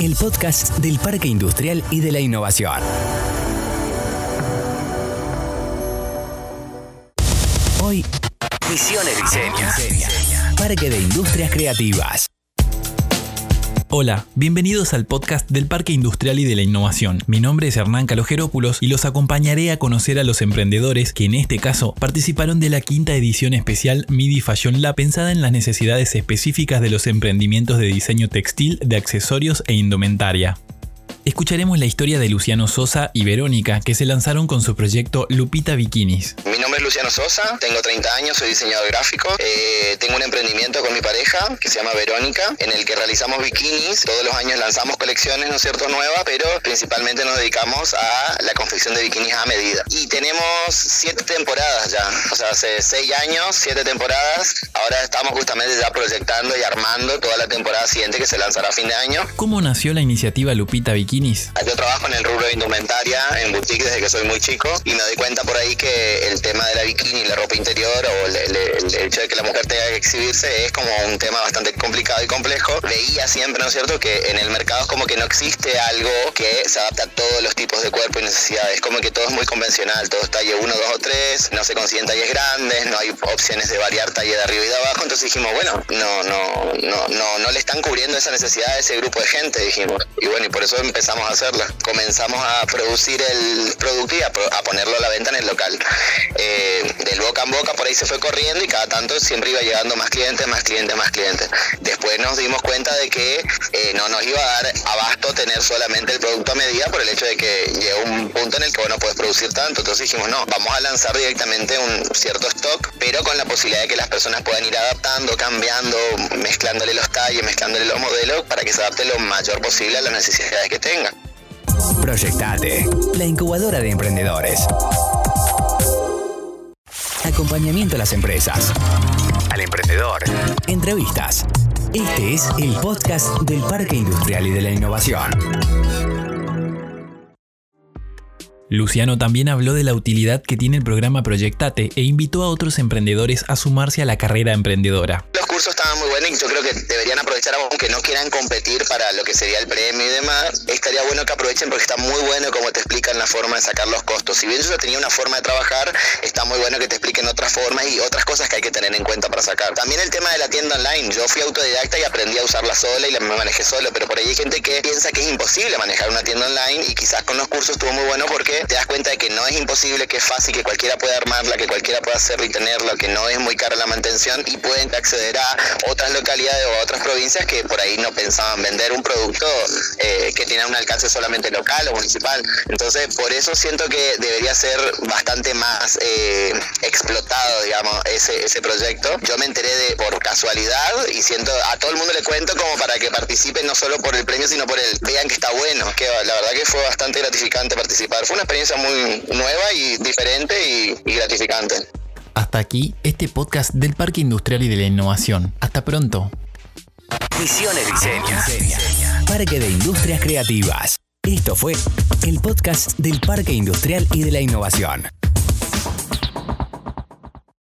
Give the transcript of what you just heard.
el podcast del Parque Industrial y de la Innovación. Hoy, Misiones Diseña. Parque de Industrias Creativas. Hola, bienvenidos al podcast del Parque Industrial y de la Innovación. Mi nombre es Hernán Calogerópulos y los acompañaré a conocer a los emprendedores que en este caso participaron de la quinta edición especial MIDI Fashion Lab pensada en las necesidades específicas de los emprendimientos de diseño textil, de accesorios e indumentaria escucharemos la historia de Luciano Sosa y Verónica, que se lanzaron con su proyecto Lupita Bikinis. Nombre es Luciano Sosa, tengo 30 años, soy diseñador gráfico. Eh, tengo un emprendimiento con mi pareja que se llama Verónica, en el que realizamos bikinis. Todos los años lanzamos colecciones, ¿no es cierto?, nuevas, pero principalmente nos dedicamos a la confección de bikinis a medida. Y tenemos siete temporadas ya, o sea, hace seis años, siete temporadas. Ahora estamos justamente ya proyectando y armando toda la temporada siguiente que se lanzará a fin de año. ¿Cómo nació la iniciativa Lupita Bikinis? Yo trabajo en el rubro de indumentaria, en boutique desde que soy muy chico y me doy cuenta por ahí que el tema de la bikini, la ropa interior o el, hecho de que la mujer tenga que exhibirse es como un tema bastante complicado y complejo. Veía siempre, ¿no es cierto?, que en el mercado es como que no existe algo que se adapte a todos los tipos de cuerpo y necesidades. Como que todo es muy convencional, todo es talle 1, 2 o 3, no se consiguen talles grandes, no hay opciones de variar talle de arriba y de abajo. Entonces dijimos, bueno, no, no, no, no, no le están cubriendo esa necesidad a ese grupo de gente, dijimos. Y bueno, y por eso empezamos a hacerla. Comenzamos a producir el producto y a, ponerlo a la venta en el local. Eh, del boca en boca por ahí se fue corriendo y cada tanto siempre iba llegando más clientes, más clientes, más clientes. Después nos dimos cuenta de que eh, no nos iba a dar abasto tener solamente el producto a medida por el hecho de que llega un punto en el que no puedes producir tanto. Entonces dijimos, no, vamos a lanzar directamente un cierto stock, pero con la posibilidad de que las personas puedan ir adaptando, cambiando, mezclándole los talles, mezclándole los modelos para que se adapte lo mayor posible a las necesidades que tengan. Proyectate, la incubadora de emprendedores. Acompañamiento a las empresas. Al emprendedor. Entrevistas. Este es el podcast del Parque Industrial y de la Innovación. Luciano también habló de la utilidad que tiene el programa Proyectate e invitó a otros emprendedores a sumarse a la carrera emprendedora cursos estaban muy buenos y yo creo que deberían aprovechar, aunque no quieran competir para lo que sería el premio y demás, estaría bueno que aprovechen porque está muy bueno como te explican la forma de sacar los costos. Si bien yo tenía una forma de trabajar, está muy bueno que te expliquen otras formas y otras cosas que hay que tener en cuenta para sacar. También el tema de la tienda online, yo fui autodidacta y aprendí a usarla sola y la me manejé solo, pero por ahí hay gente que piensa que es imposible manejar una tienda online y quizás con los cursos estuvo muy bueno porque te das cuenta de que no es imposible, que es fácil, que cualquiera puede armarla, que cualquiera puede hacerla y tenerla, que no es muy cara la mantención y pueden acceder a otras localidades o otras provincias que por ahí no pensaban vender un producto eh, que tiene un alcance solamente local o municipal. Entonces, por eso siento que debería ser bastante más eh, explotado, digamos, ese, ese proyecto. Yo me enteré de por casualidad y siento, a todo el mundo le cuento como para que participen no solo por el premio, sino por el, vean que está bueno, que la verdad que fue bastante gratificante participar. Fue una experiencia muy nueva y diferente y gratificante. Hasta aquí este podcast del Parque Industrial y de la Innovación. Hasta pronto. Misiones Diseña. Parque de Industrias Creativas. Esto fue el podcast del Parque Industrial y de la Innovación.